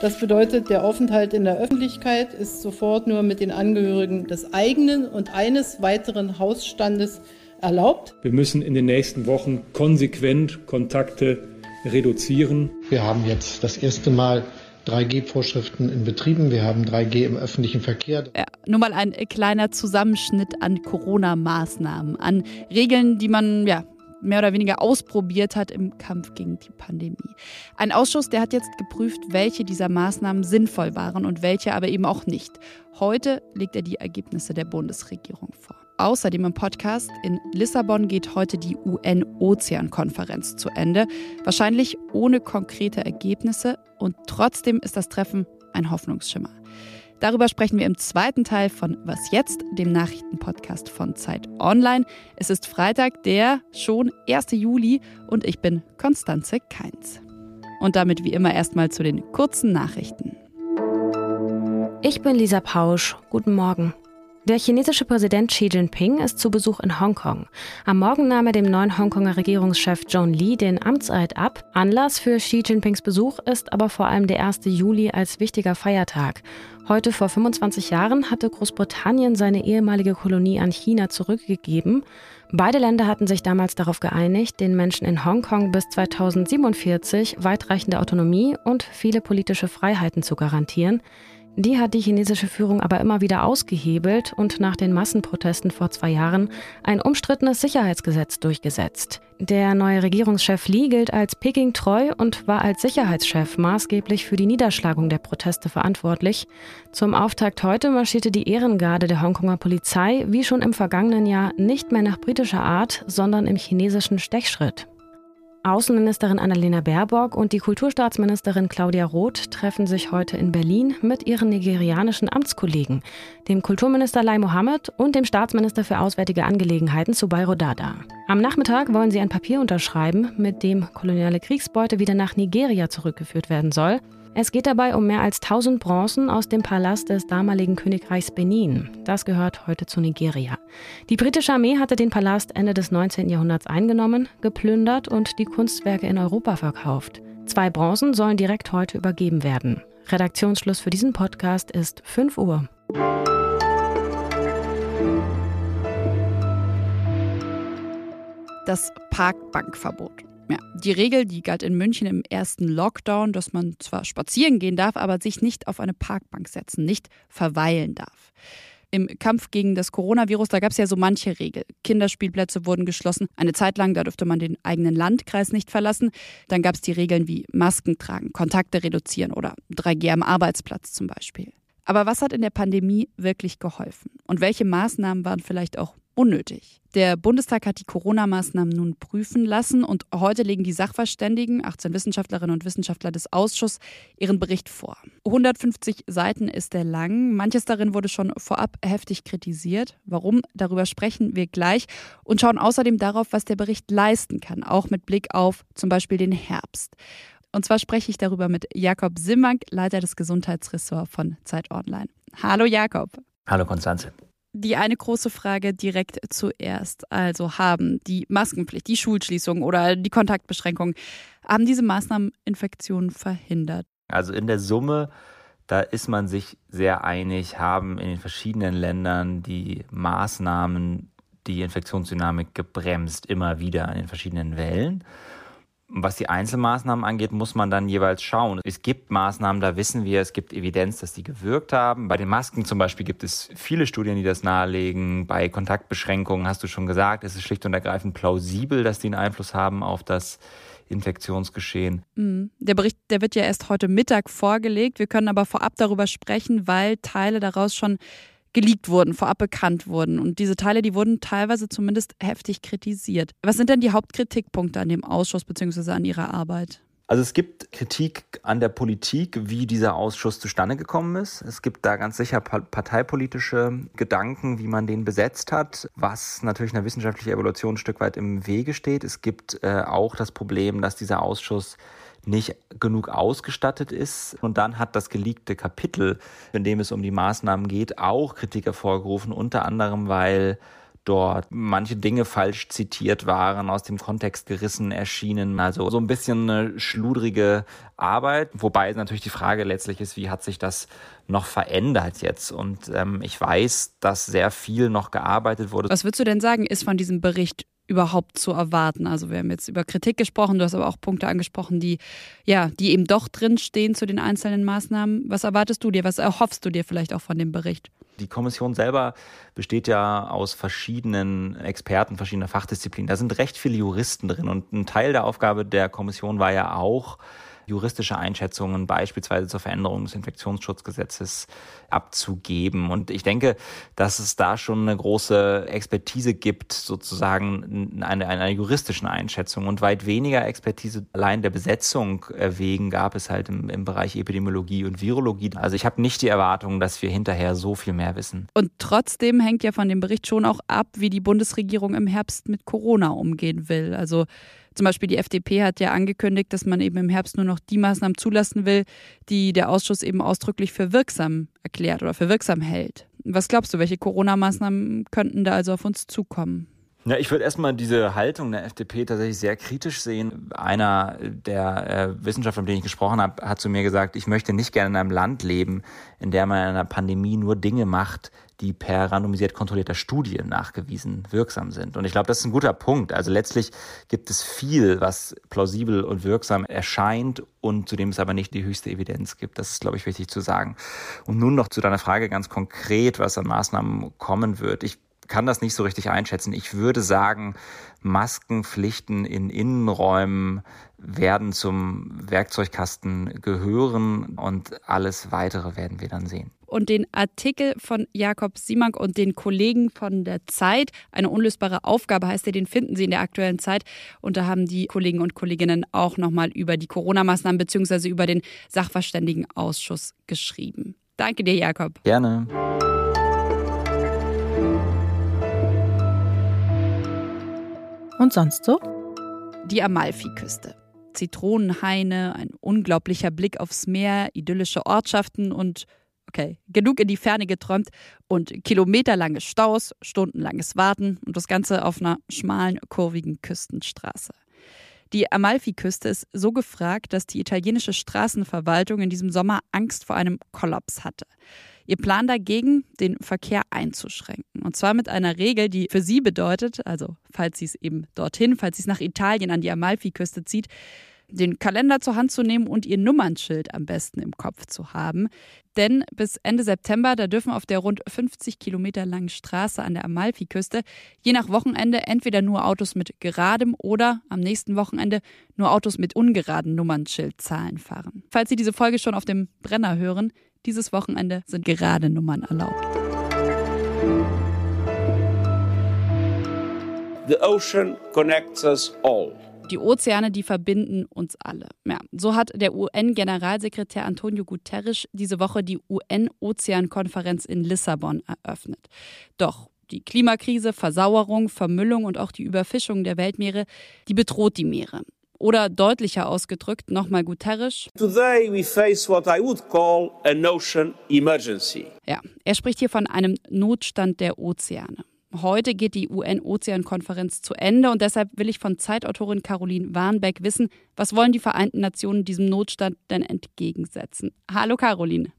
Das bedeutet, der Aufenthalt in der Öffentlichkeit ist sofort nur mit den Angehörigen des eigenen und eines weiteren Hausstandes erlaubt. Wir müssen in den nächsten Wochen konsequent Kontakte reduzieren. Wir haben jetzt das erste Mal 3G-Vorschriften in Betrieben. Wir haben 3G im öffentlichen Verkehr. Ja, nur mal ein kleiner Zusammenschnitt an Corona-Maßnahmen, an Regeln, die man ja mehr oder weniger ausprobiert hat im Kampf gegen die Pandemie. Ein Ausschuss, der hat jetzt geprüft, welche dieser Maßnahmen sinnvoll waren und welche aber eben auch nicht. Heute legt er die Ergebnisse der Bundesregierung vor. Außerdem im Podcast, in Lissabon geht heute die UN-Ozean-Konferenz zu Ende. Wahrscheinlich ohne konkrete Ergebnisse und trotzdem ist das Treffen ein Hoffnungsschimmer. Darüber sprechen wir im zweiten Teil von Was jetzt, dem Nachrichtenpodcast von Zeit Online. Es ist Freitag, der schon 1. Juli und ich bin Konstanze Keins. Und damit wie immer erstmal zu den kurzen Nachrichten. Ich bin Lisa Pausch. Guten Morgen. Der chinesische Präsident Xi Jinping ist zu Besuch in Hongkong. Am Morgen nahm er dem neuen Hongkonger Regierungschef John Lee den Amtseid ab. Anlass für Xi Jinpings Besuch ist aber vor allem der 1. Juli als wichtiger Feiertag. Heute vor 25 Jahren hatte Großbritannien seine ehemalige Kolonie an China zurückgegeben. Beide Länder hatten sich damals darauf geeinigt, den Menschen in Hongkong bis 2047 weitreichende Autonomie und viele politische Freiheiten zu garantieren. Die hat die chinesische Führung aber immer wieder ausgehebelt und nach den Massenprotesten vor zwei Jahren ein umstrittenes Sicherheitsgesetz durchgesetzt. Der neue Regierungschef Li gilt als Peking treu und war als Sicherheitschef maßgeblich für die Niederschlagung der Proteste verantwortlich. Zum Auftakt heute marschierte die Ehrengarde der Hongkonger Polizei wie schon im vergangenen Jahr nicht mehr nach britischer Art, sondern im chinesischen Stechschritt. Außenministerin Annalena Baerbock und die Kulturstaatsministerin Claudia Roth treffen sich heute in Berlin mit ihren nigerianischen Amtskollegen, dem Kulturminister Lai Mohammed und dem Staatsminister für Auswärtige Angelegenheiten Subairo Dada. Am Nachmittag wollen sie ein Papier unterschreiben, mit dem koloniale Kriegsbeute wieder nach Nigeria zurückgeführt werden soll. Es geht dabei um mehr als 1000 Bronzen aus dem Palast des damaligen Königreichs Benin. Das gehört heute zu Nigeria. Die britische Armee hatte den Palast Ende des 19. Jahrhunderts eingenommen, geplündert und die Kunstwerke in Europa verkauft. Zwei Bronzen sollen direkt heute übergeben werden. Redaktionsschluss für diesen Podcast ist 5 Uhr. Das Parkbankverbot. Ja, die Regel, die galt in München im ersten Lockdown, dass man zwar spazieren gehen darf, aber sich nicht auf eine Parkbank setzen, nicht verweilen darf. Im Kampf gegen das Coronavirus, da gab es ja so manche Regel. Kinderspielplätze wurden geschlossen. Eine Zeit lang, da durfte man den eigenen Landkreis nicht verlassen. Dann gab es die Regeln wie Masken tragen, Kontakte reduzieren oder 3G am Arbeitsplatz zum Beispiel. Aber was hat in der Pandemie wirklich geholfen? Und welche Maßnahmen waren vielleicht auch unnötig. Der Bundestag hat die Corona-Maßnahmen nun prüfen lassen und heute legen die Sachverständigen, 18 Wissenschaftlerinnen und Wissenschaftler des Ausschusses, ihren Bericht vor. 150 Seiten ist er lang. Manches darin wurde schon vorab heftig kritisiert. Warum? Darüber sprechen wir gleich und schauen außerdem darauf, was der Bericht leisten kann, auch mit Blick auf zum Beispiel den Herbst. Und zwar spreche ich darüber mit Jakob Simmank, Leiter des Gesundheitsressorts von Zeit Online. Hallo Jakob. Hallo Konstanze die eine große Frage direkt zuerst. Also haben die Maskenpflicht, die Schulschließung oder die Kontaktbeschränkung, haben diese Maßnahmen Infektionen verhindert? Also in der Summe, da ist man sich sehr einig, haben in den verschiedenen Ländern die Maßnahmen die Infektionsdynamik gebremst, immer wieder an den verschiedenen Wellen. Was die Einzelmaßnahmen angeht, muss man dann jeweils schauen. Es gibt Maßnahmen, da wissen wir, es gibt Evidenz, dass die gewirkt haben. Bei den Masken zum Beispiel gibt es viele Studien, die das nahelegen. Bei Kontaktbeschränkungen hast du schon gesagt, es ist schlicht und ergreifend plausibel, dass die einen Einfluss haben auf das Infektionsgeschehen. Mhm. Der Bericht, der wird ja erst heute Mittag vorgelegt. Wir können aber vorab darüber sprechen, weil Teile daraus schon geleakt wurden, vorab bekannt wurden. Und diese Teile, die wurden teilweise zumindest heftig kritisiert. Was sind denn die Hauptkritikpunkte an dem Ausschuss bzw. an Ihrer Arbeit? Also es gibt Kritik an der Politik, wie dieser Ausschuss zustande gekommen ist. Es gibt da ganz sicher parteipolitische Gedanken, wie man den besetzt hat, was natürlich einer wissenschaftlichen Evaluation ein Stück weit im Wege steht. Es gibt äh, auch das Problem, dass dieser Ausschuss nicht genug ausgestattet ist. Und dann hat das geleakte Kapitel, in dem es um die Maßnahmen geht, auch Kritik hervorgerufen, unter anderem, weil dort, manche Dinge falsch zitiert waren, aus dem Kontext gerissen erschienen. Also so ein bisschen eine schludrige Arbeit, wobei natürlich die Frage letztlich ist, wie hat sich das noch verändert jetzt? Und ähm, ich weiß, dass sehr viel noch gearbeitet wurde. Was würdest du denn sagen, ist von diesem Bericht überhaupt zu erwarten? Also wir haben jetzt über Kritik gesprochen, du hast aber auch Punkte angesprochen, die ja, die eben doch drinstehen zu den einzelnen Maßnahmen. Was erwartest du dir? Was erhoffst du dir vielleicht auch von dem Bericht? Die Kommission selber besteht ja aus verschiedenen Experten, verschiedener Fachdisziplinen. Da sind recht viele Juristen drin und ein Teil der Aufgabe der Kommission war ja auch, juristische Einschätzungen beispielsweise zur Veränderung des Infektionsschutzgesetzes abzugeben. Und ich denke, dass es da schon eine große Expertise gibt, sozusagen eine, eine juristischen Einschätzung und weit weniger Expertise allein der Besetzung wegen gab es halt im, im Bereich Epidemiologie und Virologie. Also ich habe nicht die Erwartung, dass wir hinterher so viel mehr wissen. Und trotzdem hängt ja von dem Bericht schon auch ab, wie die Bundesregierung im Herbst mit Corona umgehen will. Also zum Beispiel die FDP hat ja angekündigt, dass man eben im Herbst nur noch die Maßnahmen zulassen will, die der Ausschuss eben ausdrücklich für wirksam erklärt oder für wirksam hält. Was glaubst du, welche Corona-Maßnahmen könnten da also auf uns zukommen? Ja, ich würde erstmal diese Haltung der FDP tatsächlich sehr kritisch sehen. Einer der äh, Wissenschaftler, mit denen ich gesprochen habe, hat zu mir gesagt, ich möchte nicht gerne in einem Land leben, in der man in einer Pandemie nur Dinge macht, die per randomisiert kontrollierter Studie nachgewiesen wirksam sind. Und ich glaube, das ist ein guter Punkt. Also letztlich gibt es viel, was plausibel und wirksam erscheint und zu dem es aber nicht die höchste Evidenz gibt. Das ist, glaube ich, wichtig zu sagen. Und nun noch zu deiner Frage ganz konkret, was an Maßnahmen kommen wird. Ich kann das nicht so richtig einschätzen. Ich würde sagen, Maskenpflichten in Innenräumen werden zum Werkzeugkasten gehören und alles weitere werden wir dann sehen. Und den Artikel von Jakob Simank und den Kollegen von der Zeit, eine unlösbare Aufgabe heißt der, den finden Sie in der aktuellen Zeit. Und da haben die Kollegen und Kolleginnen auch nochmal über die Corona-Maßnahmen bzw. über den Sachverständigenausschuss geschrieben. Danke dir, Jakob. Gerne. Und sonst so? Die Amalfiküste. Zitronenhaine, ein unglaublicher Blick aufs Meer, idyllische Ortschaften und, okay, genug in die Ferne geträumt und kilometerlange Staus, stundenlanges Warten und das Ganze auf einer schmalen, kurvigen Küstenstraße. Die Amalfiküste ist so gefragt, dass die italienische Straßenverwaltung in diesem Sommer Angst vor einem Kollaps hatte. Ihr Plan dagegen, den Verkehr einzuschränken. Und zwar mit einer Regel, die für sie bedeutet, also falls sie es eben dorthin, falls sie es nach Italien an die Amalfiküste zieht, den Kalender zur Hand zu nehmen und ihr Nummernschild am besten im Kopf zu haben. Denn bis Ende September, da dürfen auf der rund 50 Kilometer langen Straße an der Amalfiküste je nach Wochenende entweder nur Autos mit geradem oder am nächsten Wochenende nur Autos mit ungeraden Nummernschildzahlen fahren. Falls Sie diese Folge schon auf dem Brenner hören, dieses Wochenende sind gerade Nummern erlaubt. The ocean connects us all. Die Ozeane, die verbinden uns alle. Ja, so hat der UN-Generalsekretär Antonio Guterres diese Woche die UN-Ozeankonferenz in Lissabon eröffnet. Doch die Klimakrise, Versauerung, Vermüllung und auch die Überfischung der Weltmeere, die bedroht die Meere. Oder deutlicher ausgedrückt, nochmal Guterres. Today we face what I would call an ocean emergency. Ja, er spricht hier von einem Notstand der Ozeane. Heute geht die UN-Ozean-Konferenz zu Ende und deshalb will ich von Zeitautorin Caroline Warnbeck wissen, was wollen die Vereinten Nationen diesem Notstand denn entgegensetzen? Hallo Caroline.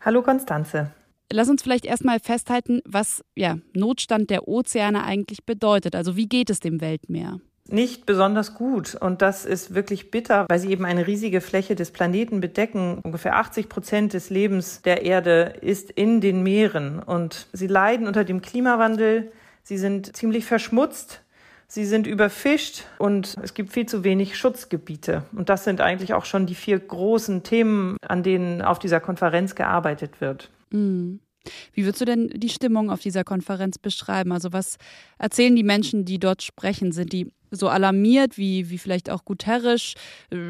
Hallo Konstanze. Lass uns vielleicht erstmal festhalten, was ja, Notstand der Ozeane eigentlich bedeutet. Also wie geht es dem Weltmeer? Nicht besonders gut. Und das ist wirklich bitter, weil sie eben eine riesige Fläche des Planeten bedecken. Ungefähr 80 Prozent des Lebens der Erde ist in den Meeren. Und sie leiden unter dem Klimawandel. Sie sind ziemlich verschmutzt. Sie sind überfischt und es gibt viel zu wenig Schutzgebiete. Und das sind eigentlich auch schon die vier großen Themen, an denen auf dieser Konferenz gearbeitet wird. Mhm. Wie würdest du denn die Stimmung auf dieser Konferenz beschreiben? Also was erzählen die Menschen, die dort sprechen? Sind die so alarmiert wie, wie vielleicht auch Guterres?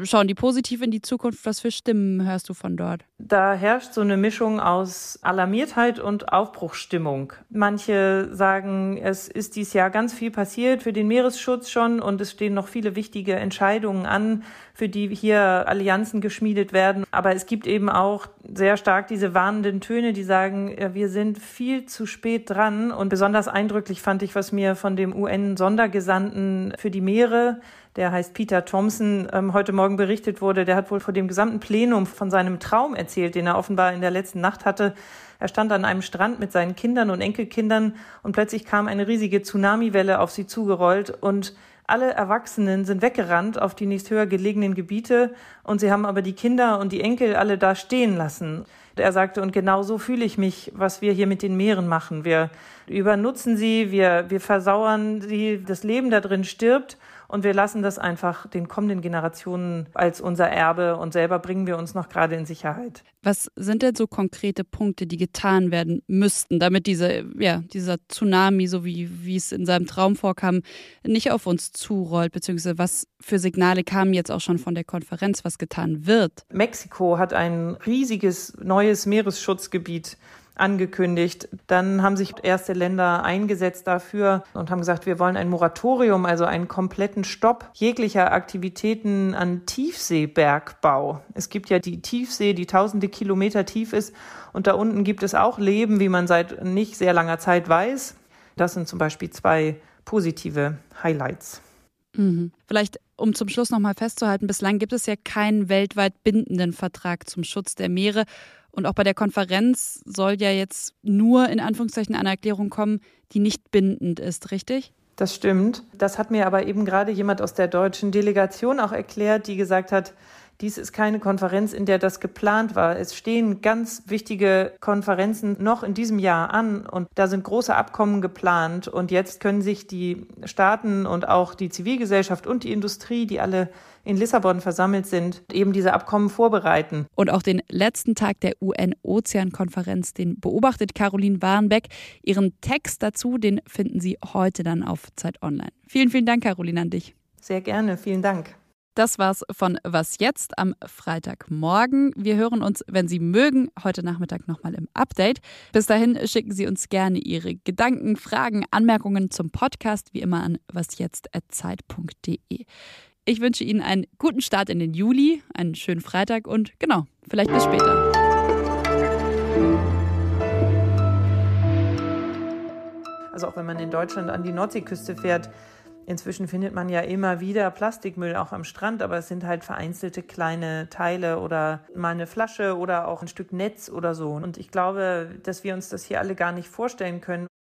Schauen die positiv in die Zukunft? Was für Stimmen hörst du von dort? Da herrscht so eine Mischung aus Alarmiertheit und Aufbruchsstimmung. Manche sagen, es ist dieses Jahr ganz viel passiert für den Meeresschutz schon und es stehen noch viele wichtige Entscheidungen an, für die hier Allianzen geschmiedet werden. Aber es gibt eben auch sehr stark diese warnenden Töne, die sagen, wir sind viel zu spät dran. Und besonders eindrücklich fand ich, was mir von dem UN-Sondergesandten für die Meere der heißt Peter Thompson, ähm, heute Morgen berichtet wurde, der hat wohl vor dem gesamten Plenum von seinem Traum erzählt, den er offenbar in der letzten Nacht hatte. Er stand an einem Strand mit seinen Kindern und Enkelkindern und plötzlich kam eine riesige Tsunamiwelle auf sie zugerollt und alle Erwachsenen sind weggerannt auf die nächst höher gelegenen Gebiete und sie haben aber die Kinder und die Enkel alle da stehen lassen. Er sagte, und genau so fühle ich mich, was wir hier mit den Meeren machen. Wir übernutzen sie, wir, wir versauern sie, das Leben da drin stirbt und wir lassen das einfach den kommenden Generationen als unser Erbe und selber bringen wir uns noch gerade in Sicherheit. Was sind denn so konkrete Punkte, die getan werden müssten, damit diese, ja, dieser Tsunami, so wie, wie es in seinem Traum vorkam, nicht auf uns zurollt, beziehungsweise was für Signale kamen jetzt auch schon von der Konferenz, was getan wird? Mexiko hat ein riesiges neues Meeresschutzgebiet angekündigt. Dann haben sich erste Länder eingesetzt dafür und haben gesagt, wir wollen ein Moratorium, also einen kompletten Stopp jeglicher Aktivitäten an Tiefseebergbau. Es gibt ja die Tiefsee, die tausende Kilometer tief ist und da unten gibt es auch Leben, wie man seit nicht sehr langer Zeit weiß. Das sind zum Beispiel zwei positive Highlights. Mhm. Vielleicht, um zum Schluss nochmal festzuhalten, bislang gibt es ja keinen weltweit bindenden Vertrag zum Schutz der Meere. Und auch bei der Konferenz soll ja jetzt nur in Anführungszeichen eine Erklärung kommen, die nicht bindend ist, richtig? Das stimmt. Das hat mir aber eben gerade jemand aus der deutschen Delegation auch erklärt, die gesagt hat, dies ist keine Konferenz, in der das geplant war. Es stehen ganz wichtige Konferenzen noch in diesem Jahr an und da sind große Abkommen geplant. Und jetzt können sich die Staaten und auch die Zivilgesellschaft und die Industrie, die alle in Lissabon versammelt sind, eben diese Abkommen vorbereiten. Und auch den letzten Tag der UN-Ozean-Konferenz, den beobachtet Caroline Warnbeck. Ihren Text dazu, den finden Sie heute dann auf Zeit Online. Vielen, vielen Dank, Caroline, an dich. Sehr gerne, vielen Dank. Das war's von Was jetzt am Freitagmorgen. Wir hören uns, wenn Sie mögen, heute Nachmittag nochmal im Update. Bis dahin schicken Sie uns gerne Ihre Gedanken, Fragen, Anmerkungen zum Podcast, wie immer an wasjetzt.zeit.de. Ich wünsche Ihnen einen guten Start in den Juli, einen schönen Freitag und genau, vielleicht bis später. Also auch wenn man in Deutschland an die Nordseeküste fährt, Inzwischen findet man ja immer wieder Plastikmüll auch am Strand, aber es sind halt vereinzelte kleine Teile oder mal eine Flasche oder auch ein Stück Netz oder so. Und ich glaube, dass wir uns das hier alle gar nicht vorstellen können.